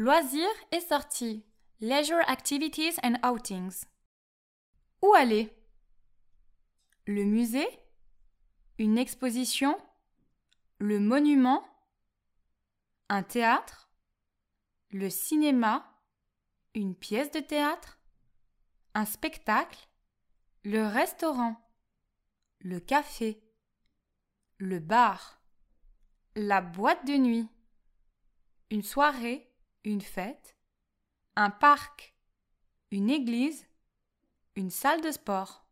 Loisirs et sorties. Leisure activities and outings. Où aller? Le musée? Une exposition? Le monument? Un théâtre? Le cinéma? Une pièce de théâtre? Un spectacle? Le restaurant? Le café? Le bar? La boîte de nuit? Une soirée? Une fête, un parc, une église, une salle de sport.